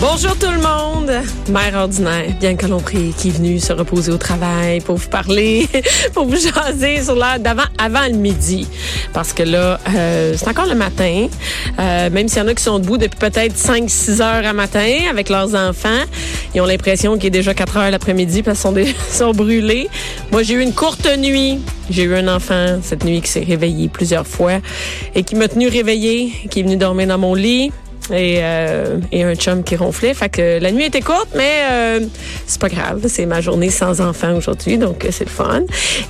Bonjour tout le monde, mère ordinaire, bien que l'on prie, qui est venue se reposer au travail pour vous parler, pour vous jaser sur l'heure d'avant, avant le midi, parce que là, euh, c'est encore le matin, euh, même s'il y en a qui sont debout depuis peut-être 5-6 heures à matin avec leurs enfants, ils ont l'impression qu'il est déjà 4 heures l'après-midi parce qu'ils sont, brûlés. Moi, j'ai eu une courte nuit. J'ai eu un enfant cette nuit qui s'est réveillé plusieurs fois et qui m'a tenu réveillée, qui est venu dormir dans mon lit et, euh, et un chum qui ronflait. Fait que la nuit était courte, mais euh, c'est pas grave. C'est ma journée sans enfant aujourd'hui, donc c'est le fun.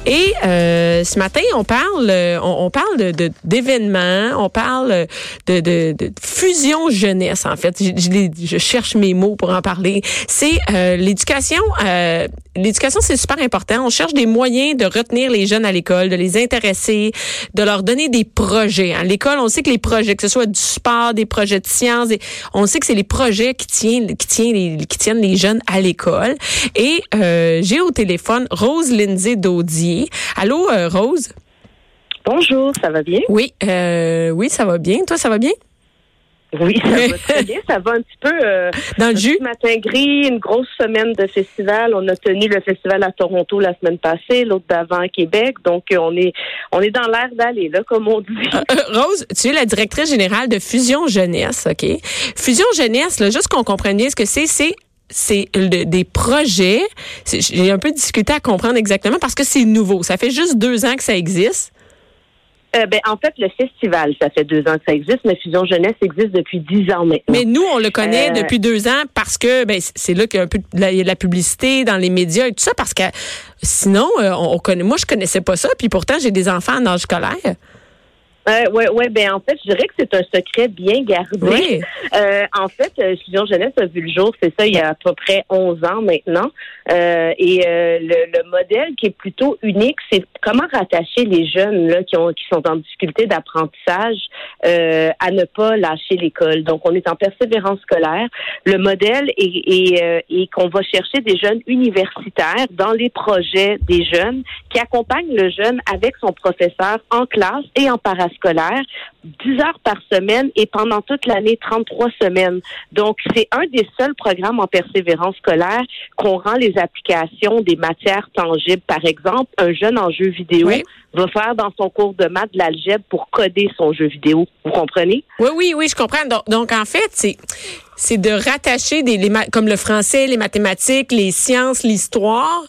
Et euh, ce matin, on parle, euh, on, parle de d'événements, on parle de, de, de fusion jeunesse. En fait, je, je je cherche mes mots pour en parler. C'est euh, l'éducation. euh, L'éducation, c'est super important. On cherche des moyens de retenir les jeunes à l'école, de les intéresser, de leur donner des projets. À l'école, on sait que les projets, que ce soit du sport, des projets de sciences, on sait que c'est les projets qui tiennent, qui tiennent, les, qui tiennent les jeunes à l'école. Et euh, j'ai au téléphone Rose Lindsay Daudier. Allô, euh, Rose? Bonjour, ça va bien? Oui, euh, oui, ça va bien. Toi, ça va bien? Oui, ça va très bien. Ça va un petit peu. euh, Dans le un jus? matin gris, une grosse semaine de festival. On a tenu le festival à Toronto la semaine passée, l'autre d'avant à Québec. Donc, euh, on est on est dans l'air d'aller, là, comme on dit. Euh, Rose, tu es la directrice générale de Fusion Jeunesse, OK? Fusion Jeunesse, là, juste qu'on comprenne bien ce que c'est, c'est c'est des projets. J'ai un peu discuté à comprendre exactement parce que c'est nouveau. Ça fait juste deux ans que ça existe. Euh, ben, en fait, le festival, ça fait deux ans que ça existe, mais Fusion Jeunesse existe depuis dix ans maintenant. Mais nous, on le connaît Euh, depuis deux ans parce que ben, c'est là qu'il y a un peu de la, de publicité dans les médias et tout ça. Parce que sinon, euh, on, on connaît. Moi, je connaissais pas ça. Puis pourtant, j'ai des enfants en âge scolaire. Euh, ouais, ouais, ben en fait, je dirais que c'est un secret bien gardé. Oui. Euh, en fait, euh, Fusion Jeunesse a vu le jour, c'est ça, il y a à peu près 11 ans maintenant. Euh, et euh, le, le modèle qui est plutôt unique, c'est comment rattacher les jeunes là qui ont qui sont en difficulté d'apprentissage euh, à ne pas lâcher l'école. Donc, on est en persévérance scolaire. Le modèle est, est, euh, est qu'on va chercher des jeunes universitaires dans les projets des jeunes qui accompagnent le jeune avec son professeur en classe et en parascolaire 10 heures par semaine et pendant toute l'année 33 semaines. Donc, c'est un des seuls programmes en persévérance scolaire qu'on rend les applications des matières tangibles. Par exemple, un jeune en jeu vidéo Oui. va faire dans son cours de maths de l'algèbre pour coder son jeu vidéo. Vous comprenez? Oui, oui, oui, je comprends. Donc, donc, en fait, c'est c'est de rattacher des les comme le français, les mathématiques, les sciences, l'histoire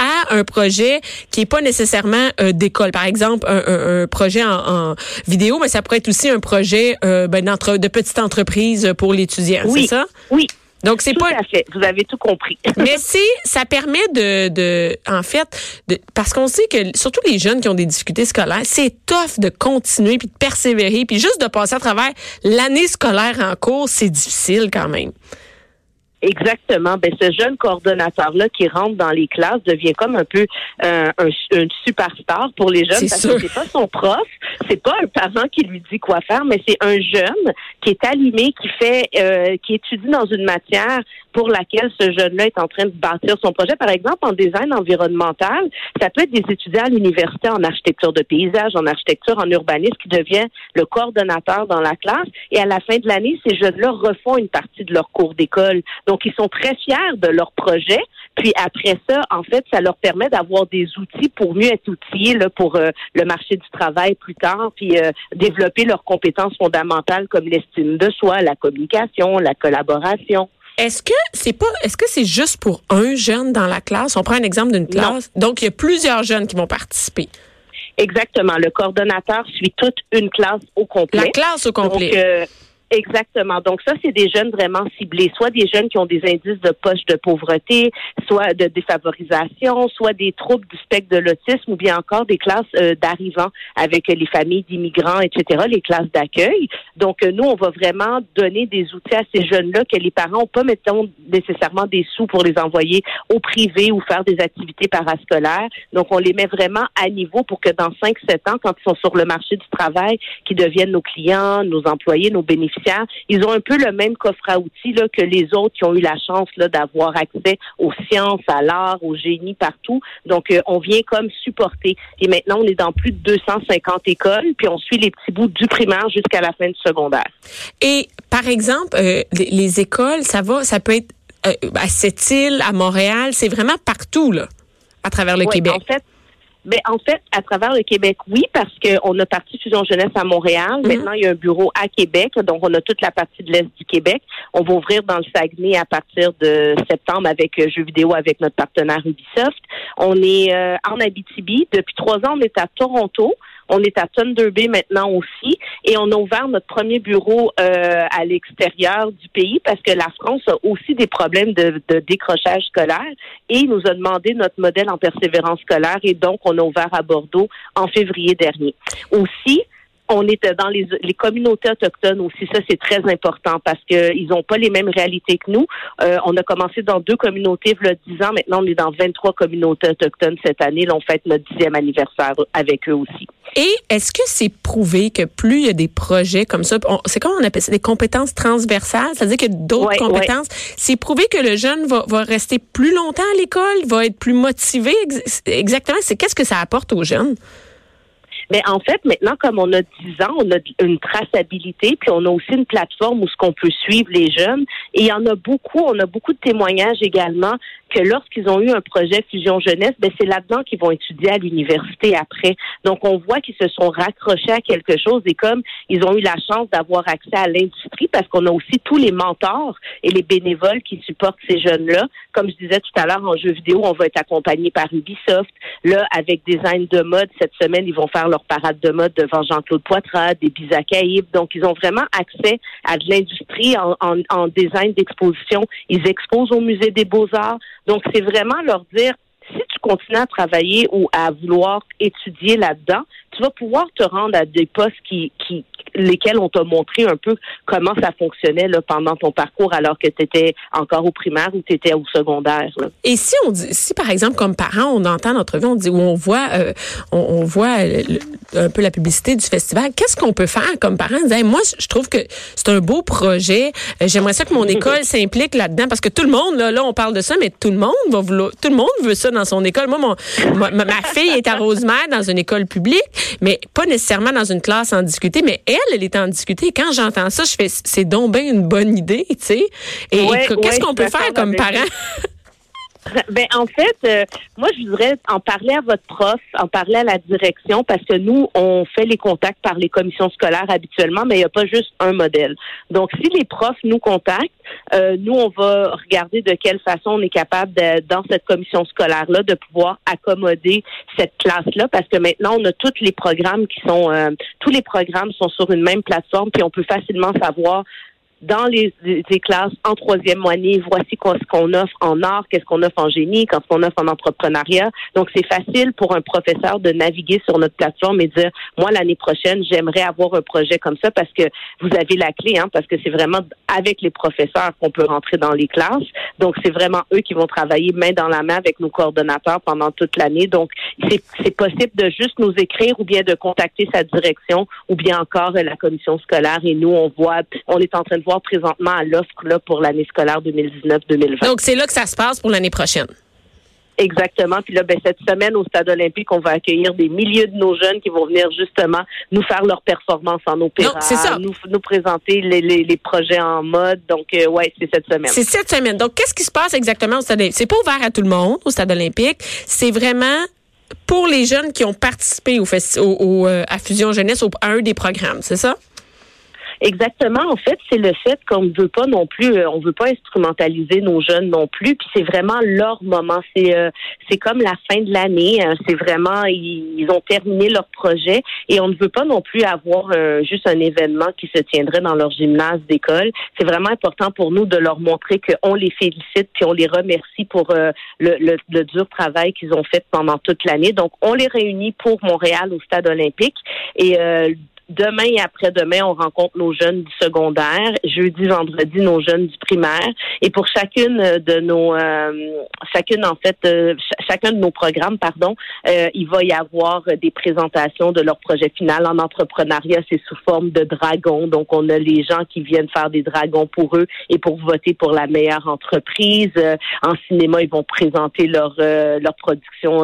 à un projet qui est pas nécessairement euh, d'école. Par exemple, un, un- un projet en, en vidéo, mais ça pourrait être aussi un projet euh, ben, de petite entreprise pour l'étudiant. Oui. C'est ça? Oui, Donc, c'est tout pas à fait. Vous avez tout compris. mais si ça permet de, de en fait, de, parce qu'on sait que surtout les jeunes qui ont des difficultés scolaires, c'est tough de continuer puis de persévérer puis juste de passer à travers l'année scolaire en cours, c'est difficile quand même. Exactement. Ben, ce jeune coordonnateur-là qui rentre dans les classes devient comme un peu euh, un, un superstar pour les jeunes parce sûr. que c'est pas son prof, c'est pas un parent qui lui dit quoi faire, mais c'est un jeune qui est allumé, qui fait, euh, qui étudie dans une matière pour laquelle ce jeune-là est en train de bâtir son projet. Par exemple, en design environnemental, ça peut être des étudiants à l'université en architecture de paysage, en architecture, en urbanisme qui devient le coordonnateur dans la classe. Et à la fin de l'année, ces jeunes-là refont une partie de leur cours d'école. Donc, ils sont très fiers de leur projet. Puis après ça, en fait, ça leur permet d'avoir des outils pour mieux être outillés pour euh, le marché du travail plus tard, puis euh, développer leurs compétences fondamentales comme l'estime de soi, la communication, la collaboration. Est-ce que c'est pas est-ce que c'est juste pour un jeune dans la classe? On prend un exemple d'une classe. Donc il y a plusieurs jeunes qui vont participer. Exactement. Le coordonnateur suit toute une classe au complet. La classe au complet. Donc, euh, Exactement. Donc ça, c'est des jeunes vraiment ciblés, soit des jeunes qui ont des indices de poche de pauvreté, soit de défavorisation, soit des troubles du spectre de l'autisme, ou bien encore des classes euh, d'arrivants avec les familles d'immigrants, etc., les classes d'accueil. Donc euh, nous, on va vraiment donner des outils à ces jeunes-là que les parents n'ont pas, mettons, nécessairement des sous pour les envoyer au privé ou faire des activités parascolaires. Donc on les met vraiment à niveau pour que dans 5-7 ans, quand ils sont sur le marché du travail, qu'ils deviennent nos clients, nos employés, nos bénéficiaires, ils ont un peu le même coffre à outils là, que les autres qui ont eu la chance là, d'avoir accès aux sciences, à l'art, au génie partout. Donc, euh, on vient comme supporter. Et maintenant, on est dans plus de 250 écoles, puis on suit les petits bouts du primaire jusqu'à la fin du secondaire. Et par exemple, euh, les, écoles, ça va, ça peut être euh, à Sept-Îles, à Montréal, c'est vraiment partout là, à travers le Québec. En fait, ben, en fait, à travers le Québec, oui, parce qu'on a parti Fusion Jeunesse à Montréal. Mhm. Maintenant, il y a un bureau à Québec, donc on a toute la partie de l'Est du Québec. On va ouvrir dans le Saguenay à partir de septembre avec euh, jeux vidéo avec notre partenaire Ubisoft. On est euh, en Abitibi. Depuis trois ans, on est à Toronto. On est à Thunder Bay maintenant aussi et on a ouvert notre premier bureau euh, à l'extérieur du pays parce que la France a aussi des problèmes de, décrochage scolaire et nous a demandé notre modèle en persévérance scolaire et donc on a ouvert à Bordeaux en février dernier. Aussi, on est dans les, communautés autochtones aussi. Ça, c'est très important parce qu'ils n'ont pas les mêmes réalités que nous. Euh, on a commencé dans deux communautés il y a 10 ans. Maintenant, on est dans 23 communautés autochtones cette année. Là, on fête notre dixième anniversaire avec eux aussi. Et est-ce que c'est prouvé que plus il y a des projets comme ça, c'est comment on appelle ça, des compétences transversales, c'est-à-dire que d'autres compétences, c'est prouvé que le jeune va, va rester plus longtemps à l'école, va être plus motivé. Exactement, c'est qu'est-ce que ça apporte aux jeunes? Mais en fait, maintenant, comme on a 10 ans, on a une traçabilité, puis on a aussi une plateforme où ce qu'on peut suivre les jeunes. Et il y en a beaucoup, on a beaucoup de témoignages également que lorsqu'ils ont eu un projet Fusion Jeunesse, ben c'est là-dedans qu'ils vont étudier à l'université après. Donc, on voit qu'ils se sont raccrochés à quelque chose et comme ils ont eu la chance d'avoir accès à l'industrie, parce qu'on a aussi tous les mentors et les bénévoles qui supportent ces jeunes-là. Comme je disais tout à l'heure, en jeu vidéo, on va être accompagné par Ubisoft. Là, avec Design de mode, cette semaine, ils vont faire leur parade de mode devant Jean-Claude Poitras, des Bisac Donc, ils ont vraiment accès à de l'industrie en design d'exposition. Ils exposent au Musée des Beaux-Arts. Donc, c'est vraiment leur dire, si tu continues à travailler ou à vouloir étudier là-dedans, tu vas pouvoir te rendre à des postes qui, qui, lesquels on t'a montré un peu comment ça fonctionnait là, pendant ton parcours alors que tu étais encore au primaire ou tu étais au secondaire. Et si on dit, si par exemple comme parent, on entend notre vie, on dit où on voit, euh, on, voit un peu la publicité du festival, qu'est-ce qu'on peut faire comme parent? moi, je trouve que c'est un beau projet. Euh, j'aimerais ça que mon école s'implique là-dedans parce que tout le monde, là, là, on parle de ça, mais tout le monde va vouloir, tout le monde veut ça dans son école. Moi, mon, ma, ma fille est à Rosemère dans une école publique, mais pas nécessairement dans une classe en discuter, mais elle, elle est en discuter. quand j'entends ça, je fais, c'est donc bien une bonne idée, tu sais. Et qu'est-ce qu'on peut faire comme parent? Ben en fait, euh, moi je voudrais en parler à votre prof, en parler à la direction parce que nous on fait les contacts par les commissions scolaires habituellement, mais il n'y a pas juste un modèle. Donc si les profs nous contactent, euh, nous on va regarder de quelle façon on est capable de, dans cette commission scolaire là de pouvoir accommoder cette classe là parce que maintenant on a tous les programmes qui sont euh, tous les programmes sont sur une même plateforme puis on peut facilement savoir dans les, classes en troisième année, voici ce qu'on offre en art, qu'est-ce qu'on offre en génie, qu'est-ce qu'on offre en entrepreneuriat. Donc, c'est facile pour un professeur de naviguer sur notre plateforme et dire, moi, l'année prochaine, j'aimerais avoir un projet comme ça parce que vous avez la clé, hein, parce que c'est vraiment avec les professeurs qu'on peut rentrer dans les classes. Donc, c'est vraiment eux qui vont travailler main dans la main avec nos coordonnateurs pendant toute l'année. Donc, c'est possible de juste nous écrire ou bien de contacter sa direction ou bien encore la commission scolaire et nous, on voit, on est en train de présentement à l'offre là, pour l'année scolaire 2019-2020. Donc, c'est là que ça se passe pour l'année prochaine. Exactement. Puis là, ben, cette semaine au Stade olympique, on va accueillir des milliers de nos jeunes qui vont venir justement nous faire leur performance en opéra, Nous, nous présenter les, les, projets en mode. Donc, euh, ouais, c'est cette semaine. C'est cette semaine. Donc, qu'est-ce qui se passe exactement au Stade olympique? C'est pas ouvert à tout le monde au Stade olympique. C'est vraiment pour les jeunes qui ont participé au, au, au euh, à Fusion Jeunesse, au, à un des programmes, c'est ça? Exactement. En fait, c'est le fait qu'on ne veut pas non plus, euh, on veut pas instrumentaliser nos jeunes non plus. Puis c'est vraiment leur moment. C'est euh, c'est comme la fin de l'année. Hein. C'est vraiment ils, ont terminé leur projet et on ne veut pas non plus avoir euh, juste un événement qui se tiendrait dans leur gymnase d'école. C'est vraiment important pour nous de leur montrer qu'on les félicite puis on les remercie pour le, le, le, dur travail qu'ils ont fait pendant toute l'année. Donc on les réunit pour Montréal au Stade Olympique et Demain et après-demain, on rencontre nos jeunes du secondaire. Jeudi, vendredi, nos jeunes du primaire. Et pour chacune de nos, euh, chacune en fait, euh, chacun de nos programmes, pardon, euh, il va y avoir des présentations de leur projet final en entrepreneuriat. C'est sous forme de dragons. Donc, on a les gens qui viennent faire des dragons pour eux et pour voter pour la meilleure entreprise. en cinéma, ils vont présenter leur leur production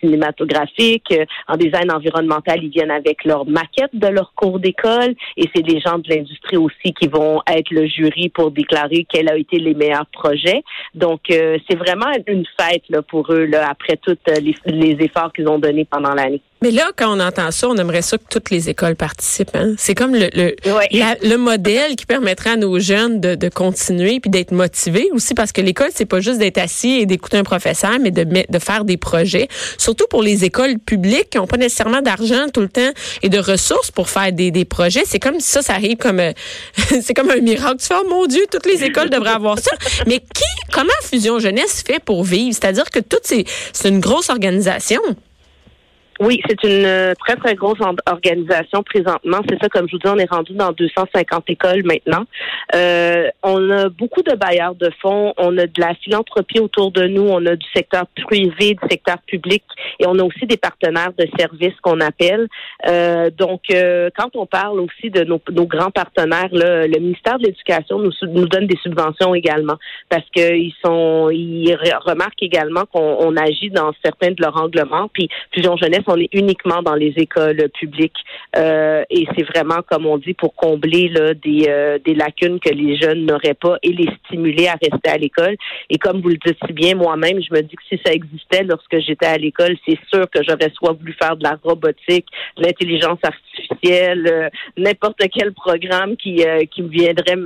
cinématographique. En design environnemental, ils viennent avec leur maquette de leur cours d'école et c'est des gens de l'industrie aussi qui vont être le jury pour déclarer quels ont été les meilleurs projets. Donc, euh, c'est vraiment une fête là, pour eux là, après tous les, les efforts qu'ils ont donnés pendant l'année. Mais là, quand on entend ça, on aimerait ça que toutes les écoles participent. Hein? C'est comme le le, le modèle qui permettrait à nos jeunes de, de continuer puis d'être motivés aussi parce que l'école c'est pas juste d'être assis et d'écouter un professeur, mais de de faire des projets. Surtout pour les écoles publiques qui n'ont pas nécessairement d'argent tout le temps et de ressources pour faire des, des projets. C'est comme si ça, ça arrive comme euh, c'est comme un miracle. Tu fais oh mon Dieu, toutes les écoles devraient avoir ça. Mais qui, comment Fusion Jeunesse fait pour vivre? C'est-à-dire que toutes ces c'est une grosse organisation. Oui, c'est une euh, très, très grosse organisation présentement. C'est ça, comme je vous dis, on est rendu dans 250 écoles maintenant. Euh, on a beaucoup de bailleurs de fonds, on a de la philanthropie autour de nous, on a du secteur privé, du secteur public et on a aussi des partenaires de services qu'on appelle. Euh, donc, euh, quand on parle aussi de nos, nos grands partenaires, là, le ministère de l'Éducation nous, nous donne des subventions également parce qu'ils sont, ils remarquent également qu'on agit dans certains de leurs règlements. Puis Fusion Jeunesse on est uniquement dans les écoles publiques euh, et c'est vraiment, comme on dit, pour combler là, des, euh, des lacunes que les jeunes n'auraient pas et les stimuler à rester à l'école. Et comme vous le dites si bien, moi-même, je me dis que si ça existait lorsque j'étais à l'école, c'est sûr que j'aurais soit voulu faire de la robotique, de l'intelligence artificielle, euh, n'importe quel programme qui, qui me viendrait,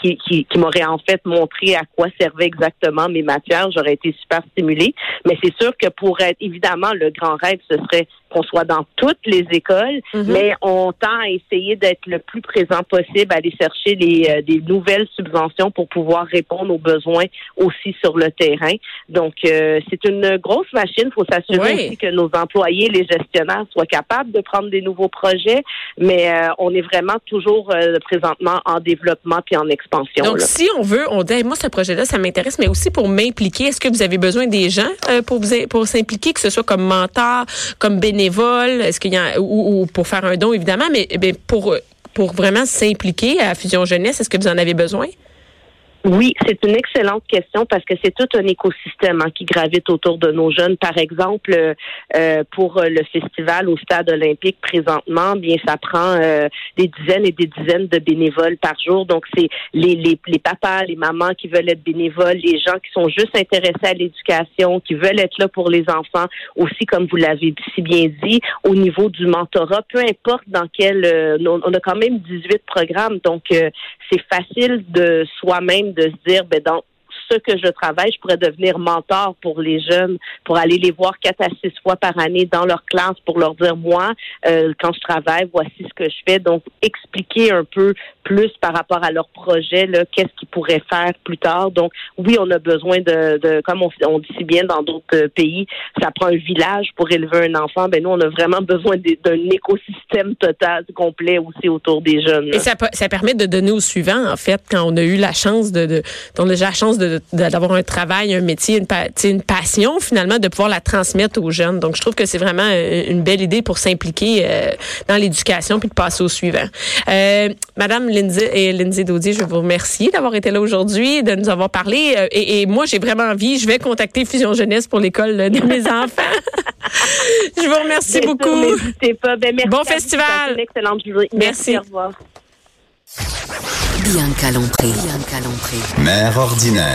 qui, qui, qui m'aurait en fait montré à quoi servaient exactement mes matières. J'aurais été super stimulée. Mais c'est sûr que pour être, évidemment, le grand rêve, ce serait it's qu'on soit dans toutes les écoles, mhm. mais on tend à essayer d'être le plus présent possible, aller chercher les, euh, des nouvelles subventions pour pouvoir répondre aux besoins aussi sur le terrain. Donc, euh, c'est une grosse machine. Il faut s'assurer aussi que nos employés, les gestionnaires, soient capables de prendre des nouveaux projets, mais euh, on est vraiment toujours présentement en développement puis en expansion. Donc, si on veut, on dit, moi, ce projet-là, ça m'intéresse, mais aussi pour m'impliquer, est-ce que vous avez besoin des gens pour vous pour s'impliquer, que ce soit comme mentor, comme bénévole? Est-ce qu'il y a ou, pour faire un don évidemment, mais, mais pour pour vraiment s'impliquer à Fusion Jeunesse, est-ce que vous en avez besoin? Oui, c'est une excellente question parce que c'est tout un écosystème hein, qui gravite autour de nos jeunes. Par exemple, euh, euh, pour le festival au stade olympique présentement, bien ça prend euh, des dizaines et des dizaines de bénévoles par jour. Donc c'est les, les, les papas, les mamans qui veulent être bénévoles, les gens qui sont juste intéressés à l'éducation, qui veulent être là pour les enfants, aussi comme vous l'avez si bien dit, au niveau du mentorat, peu importe dans quel, on a quand même 18 programmes, donc c'est facile de soi-même de se dire, ben, dans ce que je travaille, je pourrais devenir mentor pour les jeunes, pour aller les voir quatre à six fois par année dans leur classe pour leur dire, moi, euh, quand je travaille, voici que je fais. Donc, expliquer un peu plus par rapport à leur projet, qu'est-ce qu'ils pourraient faire plus tard. Donc, oui, on a besoin de, comme on, dit si bien dans d'autres pays, ça prend un village pour élever un enfant. Ben nous, on a vraiment besoin d'un écosystème total, complet aussi autour des jeunes. Et ça, permet de donner au suivant, en fait, quand on a eu la chance de, de on la chance d'avoir un travail, un métier, une, passion finalement, de pouvoir la transmettre aux jeunes. Donc, je trouve que c'est vraiment euh, une belle idée pour s'impliquer euh, dans l'éducation de passer au suivant. Euh, Madame Lindsay et Lindsay Daudier, je vous remercie d'avoir été là aujourd'hui, de nous avoir parlé. Euh, et, et, moi, j'ai vraiment envie, je vais contacter Fusion Jeunesse pour l'école de mes enfants. je vous remercie beaucoup. N'hésitez pas. Ben, merci bon festival. Une excellente journée. Merci. merci. Au revoir. Bianca Lompré. Bianca Lompré. Mère ordinaire.